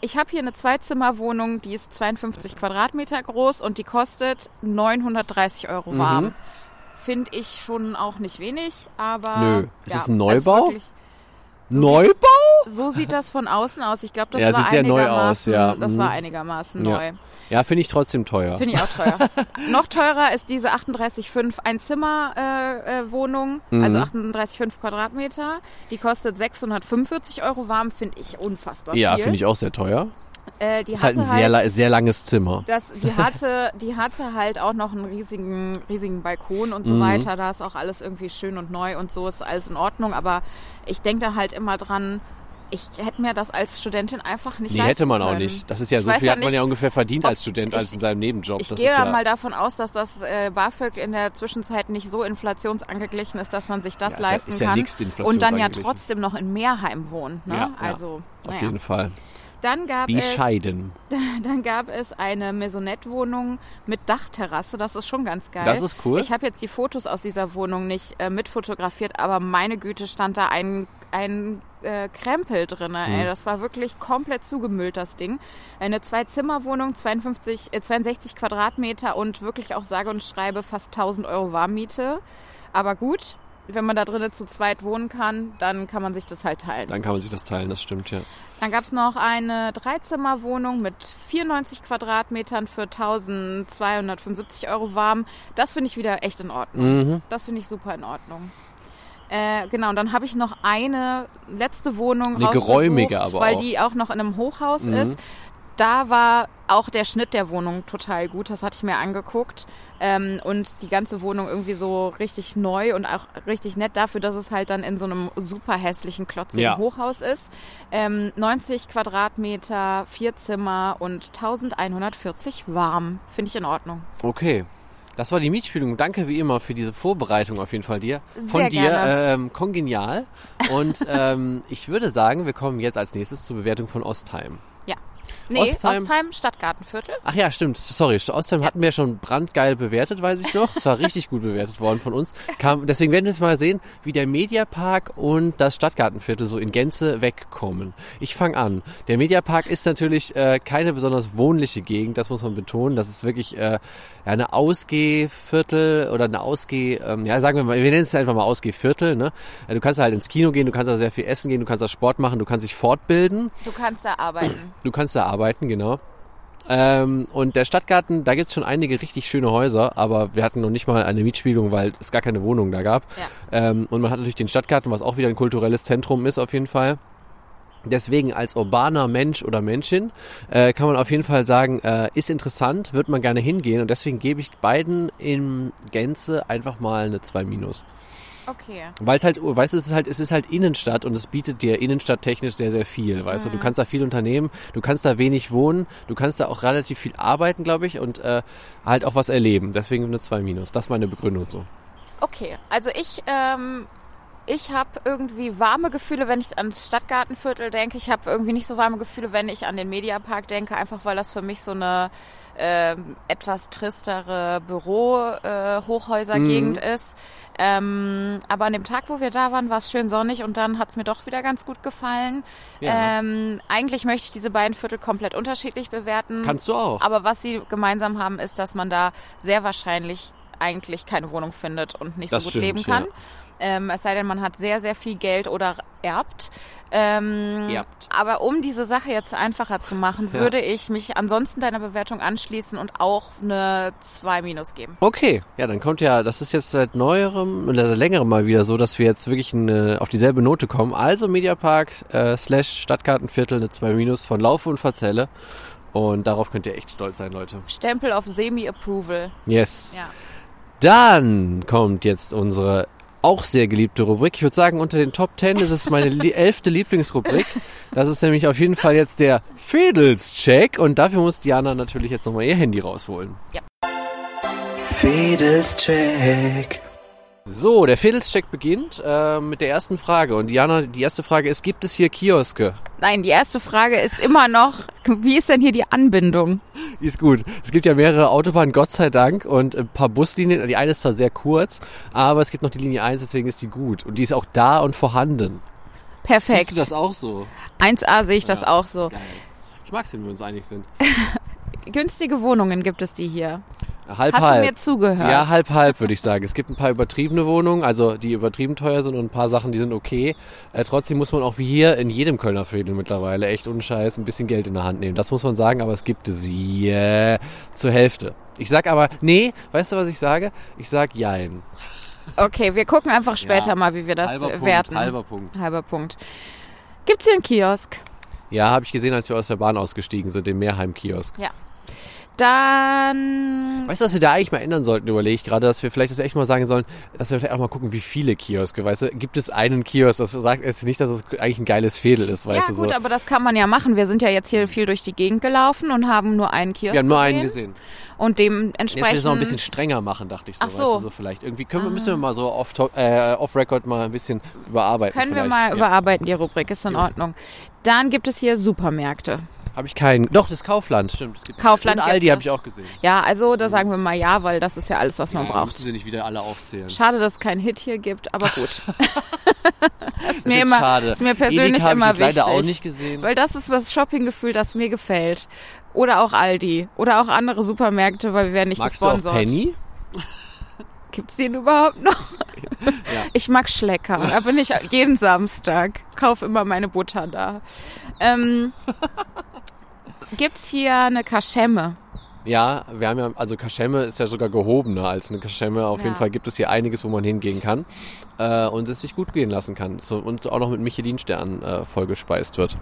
ich habe hier eine Zweizimmerwohnung, die ist 52 Quadratmeter groß und die kostet 930 Euro Mhm. warm. Finde ich schon auch nicht wenig, aber. Nö. Ist ja, das ein Neubau? Wirklich- Neubau? So sieht das von außen aus. Ich glaube, das Ja, war sieht sehr neu einigermaßen, aus, ja. Das Mhm. war einigermaßen Ja. neu. Ja, finde ich trotzdem teuer. Finde ich auch teuer. Noch teurer ist diese 38,5 Einzimmer-Wohnung, äh, äh, Wohnung, Mhm. also 38,5 Quadratmeter. Die kostet 645 Euro warm, finde ich unfassbar Ja, finde ich auch sehr teuer. Äh, die Ist halt ein sehr, la- sehr langes Zimmer. das, die hatte, die hatte halt auch noch einen riesigen, riesigen Balkon und so Mhm. weiter. Da ist auch alles irgendwie schön und neu und so ist alles in Ordnung. Aber ich denke da halt immer dran, ich hätte mir das als Studentin einfach nicht Nee, leisten hätte man auch können. nicht. Das ist ja Ich so viel ja hat man ja ungefähr verdient als Student ich- als in seinem Nebenjob. Ich das gehe ja, mal davon aus, dass das äh, BAföG in der Zwischenzeit nicht so inflationsangeglichen ist, dass man sich das Ja, ist ja- leisten ist ja kann. und dann ja trotzdem noch in Mehrheim wohnt. Ne? Ja, ja. also, auf naja. jeden Fall. Dann gab es Bescheiden. dann gab es eine Maisonette-Wohnung mit Dachterrasse. Das ist schon ganz geil. Das ist cool. Ich habe jetzt die Fotos aus dieser Wohnung nicht äh, mitfotografiert, aber meine Güte stand da ein, ein äh, Krempel drin. Ey. Mhm. Das war wirklich komplett zugemüllt, das Ding. Eine Zwei-Zimmer-Wohnung, 52, äh, 62 Quadratmeter und wirklich auch sage und schreibe fast 1000 Euro Warmmiete. Aber gut, wenn man da drinnen zu zweit wohnen kann, dann kann man sich das halt teilen. Dann kann man sich das teilen, das stimmt, ja. Dann gab es noch eine Dreizimmerwohnung mit 94 Quadratmetern für 1275 Euro warm. Das finde ich wieder echt in Ordnung. Mhm. Das finde ich super in Ordnung. Äh, genau, und dann habe ich noch eine letzte Wohnung Eine geräumige aber weil auch. die auch noch in einem Hochhaus Mhm. ist. Da war auch der Schnitt der Wohnung total gut, das hatte ich mir angeguckt. Ähm, und die ganze Wohnung irgendwie so richtig neu und auch richtig nett dafür, dass es halt dann in so einem super hässlichen, klotzigen Ja. Hochhaus ist. Ähm, 90 Quadratmeter, vier Zimmer und 1140 warm. Finde ich in Ordnung. Okay. Das war die Mietspielung. Danke wie immer für diese Vorbereitung auf jeden Fall dir. Von Sehr dir. Ähm, kongenial. Und ähm, ich würde sagen, wir kommen jetzt als nächstes zur Bewertung von Ostheim. Nee, Ostheim- Ostheim, Stadtgartenviertel. Ach ja, stimmt. Sorry, Ostheim hatten wir schon brandgeil bewertet, weiß ich noch. Es war richtig gut bewertet worden von uns. Kam, deswegen werden wir jetzt mal sehen, wie der Mediapark und das Stadtgartenviertel so in Gänze wegkommen. Ich fange an. Der Mediapark ist natürlich äh, keine besonders wohnliche Gegend, das muss man betonen. Das ist wirklich äh, ja, eine Ausgehviertel oder eine Ausgeh, ähm, ja sagen wir mal, wir nennen es einfach mal Ausgehviertel. Ne? Äh, Du kannst da halt ins Kino gehen, du kannst da sehr viel essen gehen, du kannst da Sport machen, du kannst dich fortbilden. Du kannst da arbeiten. Du kannst da arbeiten, genau. Ähm, und der Stadtgarten, da gibt's schon einige richtig schöne Häuser, aber wir hatten noch nicht mal eine Mietspielung, weil es gar keine Wohnung da gab. Ja. Ähm, und man hat natürlich den Stadtgarten, was auch wieder ein kulturelles Zentrum ist auf jeden Fall. Deswegen als urbaner Mensch oder Menschin äh, kann man auf jeden Fall sagen, äh, ist interessant, wird man gerne hingehen und deswegen gebe ich beiden in Gänze einfach mal eine 2 minus. Okay. Weil es halt, weißt du, es ist halt, es ist halt Innenstadt und es bietet dir innenstadttechnisch sehr, sehr viel. Weißt du, du kannst da viel unternehmen, du kannst da wenig wohnen, du kannst da auch relativ viel arbeiten, glaube ich, und äh, halt auch was erleben. Deswegen eine 2 minus. Das ist meine Begründung so. Okay, also ich, ähm, ich habe irgendwie warme Gefühle, wenn ich ans Stadtgartenviertel denke. Ich habe irgendwie nicht so warme Gefühle, wenn ich an den Mediapark denke, einfach weil das für mich so eine ähm, etwas tristere Büro-Hochhäuser-Gegend ist. Ähm, aber an dem Tag, wo wir da waren, war es schön sonnig und dann hat es mir doch wieder ganz gut gefallen. Ja. Ähm, eigentlich möchte ich diese beiden Viertel komplett unterschiedlich bewerten. Kannst du auch. Aber was sie gemeinsam haben, ist, dass man da sehr wahrscheinlich eigentlich keine Wohnung findet und nicht Das so gut stimmt, leben kann. ja. Ähm, es sei denn, man hat sehr, sehr viel Geld oder erbt. Ähm, Erbt. Aber um diese Sache jetzt einfacher zu machen, Ja. würde ich mich ansonsten deiner Bewertung anschließen und auch eine 2 minus geben. Okay, ja, dann kommt ja, das ist jetzt seit neuerem oder seit längerem mal wieder so, dass wir jetzt wirklich eine, auf dieselbe Note kommen. Also Mediapark äh, slash Stadtgartenviertel eine 2 minus von Laufe und Verzelle. Und darauf könnt ihr echt stolz sein, Leute. Stempel auf Semi-Approval. Yes. Ja. Dann kommt jetzt unsere auch sehr geliebte Rubrik. Ich würde sagen, unter den Top 10 ist es meine li elfte Lieblingsrubrik. Das ist nämlich auf jeden Fall jetzt der Fädelscheck. Und dafür muss Diana natürlich jetzt nochmal ihr Handy rausholen. Fädelscheck. So, der Viertelscheck beginnt äh, mit der ersten Frage. Und Diana, die erste Frage ist, gibt es hier Kioske? Nein, die erste Frage ist immer noch, wie ist denn hier die Anbindung? Die ist gut. Es gibt ja mehrere Autobahnen, Gott sei Dank, und ein paar Buslinien. Die eine ist zwar sehr kurz, aber es gibt noch die Linie 1, deswegen ist die gut. Und die ist auch da und vorhanden. Perfekt. Siehst du das auch so? 1a sehe ich das Ja. auch so. Geil. Ich mag es, wenn wir uns einig sind. Günstige Wohnungen gibt es die hier. Halb, Hast halb. du mir zugehört? Ja, halb, halb würde ich sagen. Es gibt ein paar übertriebene Wohnungen, also die übertrieben teuer sind und ein paar Sachen, die sind okay. Äh, trotzdem muss man auch wie hier in jedem Kölner Viertel mittlerweile echt unscheiß ein bisschen Geld in der Hand nehmen. Das muss man sagen, aber es gibt sie äh, zur Hälfte. Ich sag aber, nee, weißt du, was ich sage? Ich sag jein. Okay, wir gucken einfach später Ja. mal, wie wir das halber Punkt, werten. halber Punkt. Halber Punkt. Gibt's hier einen Kiosk? Ja, habe ich gesehen, als wir aus der Bahn ausgestiegen sind, den Meerheim-Kiosk. Dann Weißt du, was wir da eigentlich mal ändern sollten, überlege ich gerade, dass wir vielleicht das echt mal sagen sollen, dass wir vielleicht auch mal gucken, wie viele Kioske, weißt du, gibt es einen Kiosk, das sagt jetzt nicht, dass es eigentlich ein geiles Fädel ist, weißt ja du, gut, so. aber das kann man ja machen. Wir sind ja jetzt hier viel durch die Gegend gelaufen und haben nur einen Kiosk Wir haben nur einen gesehen. gesehen. Und Jetzt will ich dementsprechend es noch ein bisschen strenger machen, dachte ich so, Ach so. Ah. weißt du, so vielleicht. Irgendwie können wir, müssen wir mal so off, äh, off Record mal ein bisschen überarbeiten. können wir vielleicht. mal ja. überarbeiten, die Rubrik, ist in Ja. Ordnung. Dann gibt es hier Supermärkte. Habe ich keinen. Doch, das Kaufland, stimmt. Es gibt Kaufland Und Aldi gibt habe es. ich auch gesehen. Ja, also da sagen wir mal ja, weil das ist ja alles, was man Ja, braucht. Müssen sie nicht wieder alle aufzählen. Schade, dass es keinen Hit hier gibt, aber gut. das ist Das ist mir immer, schade. ist mir persönlich Edeka immer ich wichtig. leider auch nicht gesehen. Weil das ist das Shoppinggefühl, das mir gefällt. Oder auch Aldi. Oder auch andere Supermärkte, weil wir werden nicht Magst du auch gesponsert. Penny? Gibt's den überhaupt noch? Ich mag Schlecker. Da bin ich jeden Samstag. Kauf immer meine Butter da. Ähm, gibt's hier eine Kaschemme? Ja, wir haben ja, also Kaschemme ist ja sogar gehobener als eine Kaschemme. Auf Ja. jeden Fall gibt es hier einiges, wo man hingehen kann äh, und es sich gut gehen lassen kann. So, und auch noch mit Michelin-Sternen äh, vollgespeist wird.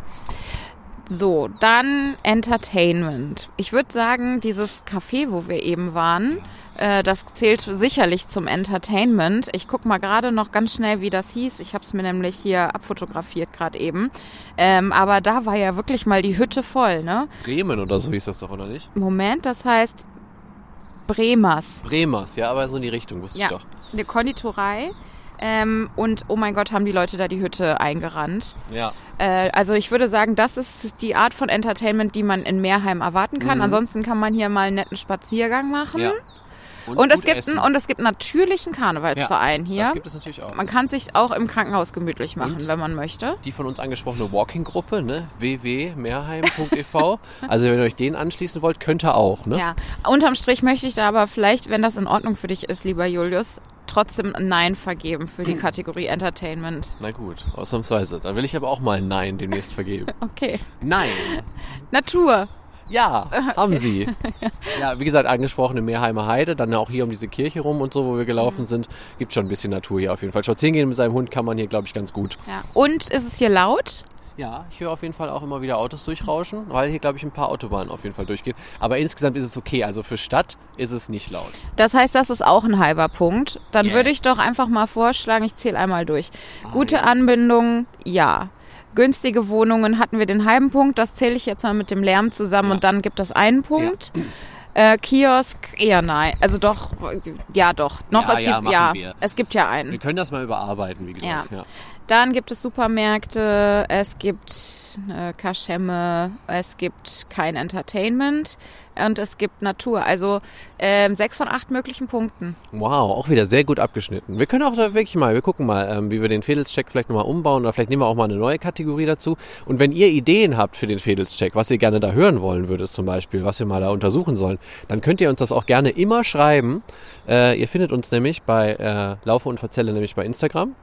So, dann Entertainment. Ich würde sagen, dieses Café, wo wir eben waren, äh, das zählt sicherlich zum Entertainment. Ich guck mal gerade noch ganz schnell, wie das hieß. Ich habe es mir nämlich hier abfotografiert gerade eben. Ähm, aber da war ja wirklich mal die Hütte voll, ne? Bremen oder so hieß das doch, oder nicht? Moment, das heißt Bremers. Bremers, ja, aber so in die Richtung, wusste Ja. ich doch. Eine Konditorei. Ähm, und oh mein Gott, haben die Leute da die Hütte eingerannt. Ja. Äh, also ich würde sagen, das ist die Art von Entertainment, die man in Meerheim erwarten kann. Mhm. Ansonsten kann man hier mal einen netten Spaziergang machen. ja. Und, es gut gibt essen. einen, und es gibt natürlich einen Karnevalsverein hier. Das gibt es natürlich auch. Man kann sich auch im Krankenhaus gemütlich machen, Und? wenn man möchte. die von uns angesprochene Walking-Gruppe, ne? www.mehrheim.ev. also wenn ihr euch den anschließen wollt, könnt ihr auch, ne? Ja. Unterm Strich möchte ich da aber vielleicht, wenn das in Ordnung für dich ist, lieber Julius, trotzdem ein Nein vergeben für die Kategorie Entertainment. Na gut, ausnahmsweise. Dann will ich aber auch mal ein Nein demnächst vergeben. Okay. Nein! Natur. Ja, haben sie. Ja, wie gesagt, angesprochene Meerheimer Heide, dann auch hier um diese Kirche rum und so, wo wir gelaufen sind, gibt schon ein bisschen Natur hier auf jeden Fall. Spazieren gehen mit seinem Hund kann man hier, glaube ich, ganz gut. Ja. Und ist es hier laut? Ja, ich höre auf jeden Fall auch immer wieder Autos durchrauschen, weil hier, glaube ich, ein paar Autobahnen auf jeden Fall durchgehen. Aber insgesamt ist es okay. Also für Stadt ist es nicht laut. Das heißt, das ist auch ein halber Punkt. Dann Yes. würde ich doch einfach mal vorschlagen, ich zähle einmal durch. Gute Eins. Anbindung, ja. Günstige Wohnungen hatten wir den halben Punkt. Das zähle ich jetzt mal mit dem Lärm zusammen Ja. und dann gibt es einen Punkt. Äh, Kiosk, eher nein. Also doch, ja doch. Noch Ja, ist ja, die, ja, wir. es gibt ja Wir einen. können das mal überarbeiten, wie gesagt. Ja. Dann gibt es Supermärkte, es gibt äh, Kaschemme, es gibt kein Entertainment und es gibt Natur. Also ähm, sechs von acht möglichen Punkten. Wow, auch wieder sehr gut abgeschnitten. Wir können auch da wirklich mal, wir gucken mal, ähm, wie wir den Fädelscheck vielleicht nochmal umbauen oder vielleicht nehmen wir auch mal eine neue Kategorie dazu. Und wenn ihr Ideen habt für den Fädelscheck, was ihr gerne da hören wollen würdet zum Beispiel, was wir mal da untersuchen sollen, dann könnt ihr uns das auch gerne immer schreiben. Äh, ihr findet uns nämlich bei äh, Laufe und Verzelle nämlich bei Instagram.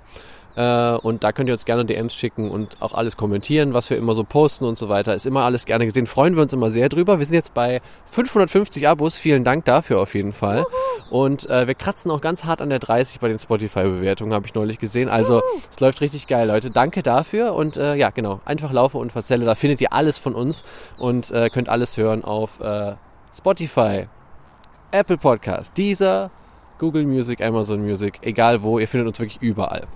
Äh, und da könnt ihr uns gerne DMs schicken und auch alles kommentieren, was wir immer so posten und so weiter. Ist immer alles gerne gesehen. Freuen wir uns immer sehr drüber. Wir sind jetzt bei 550 Abos. Vielen Dank dafür auf jeden Fall. Und äh, wir kratzen auch ganz hart an der 30 bei den Spotify-Bewertungen, habe ich neulich gesehen. Also es läuft richtig geil, Leute. Danke dafür. Und äh, ja, genau. Einfach Laufe und Verzelle. Da findet ihr alles von uns und äh, könnt alles hören auf äh, Spotify, Apple Podcast, Deezer, Google Music, Amazon Music, egal wo. Ihr findet uns wirklich überall.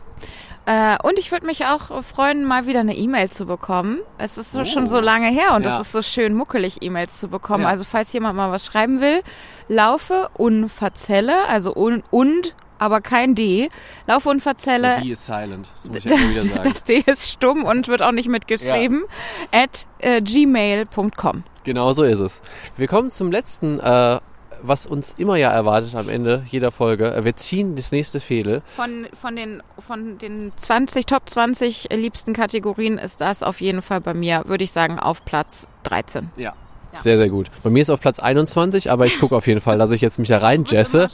Äh, und ich würde mich auch freuen, mal wieder eine E-Mail zu bekommen. Es ist so Oh. schon so lange her und Ja. es ist so schön muckelig, E-Mails zu bekommen. Ja. Also falls jemand mal was schreiben will, laufe und verzelle, also un und aber kein D. Laufundverzelle. Die ist silent. Das muss ich ja wieder sagen. Das D ist stumm und wird auch nicht mitgeschrieben. At äh, gmail.com. Genau so ist es. Wir kommen zum letzten, äh, was uns immer ja erwartet am Ende jeder Folge. Äh, Wir ziehen das nächste Fädel. Von, von, den, von den 20, Top 20 liebsten Kategorien ist das auf jeden Fall bei mir, würde ich sagen, auf Platz 13. Ja. Ja. Sehr, sehr gut. Bei mir ist auf Platz 21, aber ich gucke auf jeden Fall, dass ich jetzt mich da rein jesse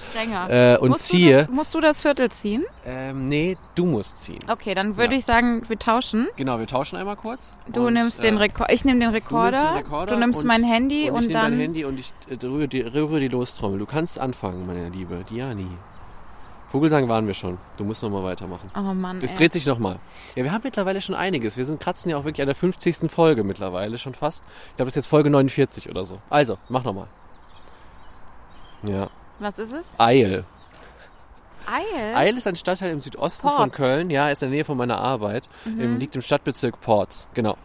äh, und musst ziehe. Du das, musst du das Viertel ziehen? Ähm, nee, du musst ziehen. Okay, dann würde Ja. ich sagen, wir tauschen. Genau, wir tauschen einmal kurz. Du Und, nimmst äh, den Rekorder, ich nehme den Du nimmst Rekorder, den Rekorder du nimmst und- mein Handy und und, ich nehme dann dein Handy und ich äh, rühre die, rühre die Lostrommel. Du kannst anfangen, meine Liebe. Diani. Vogelsang waren wir schon. Du musst nochmal weitermachen. Oh Mann. Es ey. dreht sich nochmal. Ja, wir haben mittlerweile schon einiges. Wir sind kratzen ja auch wirklich an der 50. Folge mittlerweile schon fast. Ich glaube, das ist jetzt Folge 49 oder so. Also, mach nochmal. Ja. Was ist es? Eil. Eil? Eil ist ein Stadtteil im Südosten von Ports. Köln. Ja, ist in der Nähe von meiner Arbeit. Im, liegt im Stadtbezirk Ports. Genau.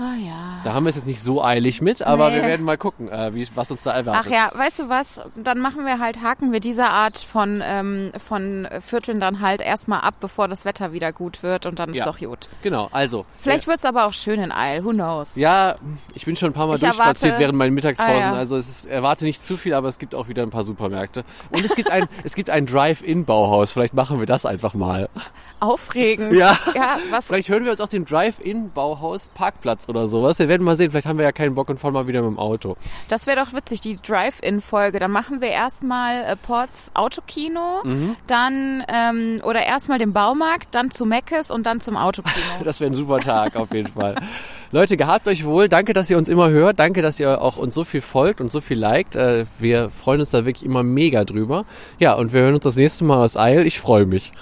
Ah ja. Da haben wir es jetzt nicht so eilig mit, aber Nee. wir werden mal gucken, äh, wie, was uns da erwartet. Ach ja, weißt du was? Dann machen wir halt, haken wir diese Art von, ähm, von Vierteln dann halt erstmal ab, bevor das Wetter wieder gut wird und dann ist Ja. doch gut. Genau, also. Vielleicht wird's aber auch schön in Eil, who knows? Ja, ich bin schon ein paar Mal Ich durchspaziert erwarte- während meinen Mittagspausen. Ah, ja. Also es ist, erwarte nicht zu viel, aber es gibt auch wieder ein paar Supermärkte. Und es gibt ein, es gibt ein Drive-In-Bauhaus. Vielleicht machen wir das einfach mal. Aufregend. Ja. Ja, was? Vielleicht hören wir uns auch den Drive-In-Bauhaus Parkplatz oder sowas. Wir werden mal sehen. Vielleicht haben wir ja keinen Bock und fahren mal wieder mit dem Auto. Das wäre doch witzig, die Drive-In-Folge. Dann machen wir erstmal äh, Ports Autokino, Mhm. dann ähm, oder erstmal den Baumarkt, dann zu Meckes und dann zum Autokino. Das wäre ein super Tag auf jeden Fall. Leute, gehabt euch wohl. Danke, dass ihr uns immer hört. Danke, dass ihr auch uns so viel folgt und so viel liked. Äh, Wir freuen uns da wirklich immer mega drüber. Ja, und wir hören uns das nächste Mal aus Eil. Ich freue mich.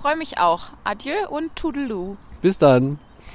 Freue mich auch. Adieu und Toodaloo. Bis dann.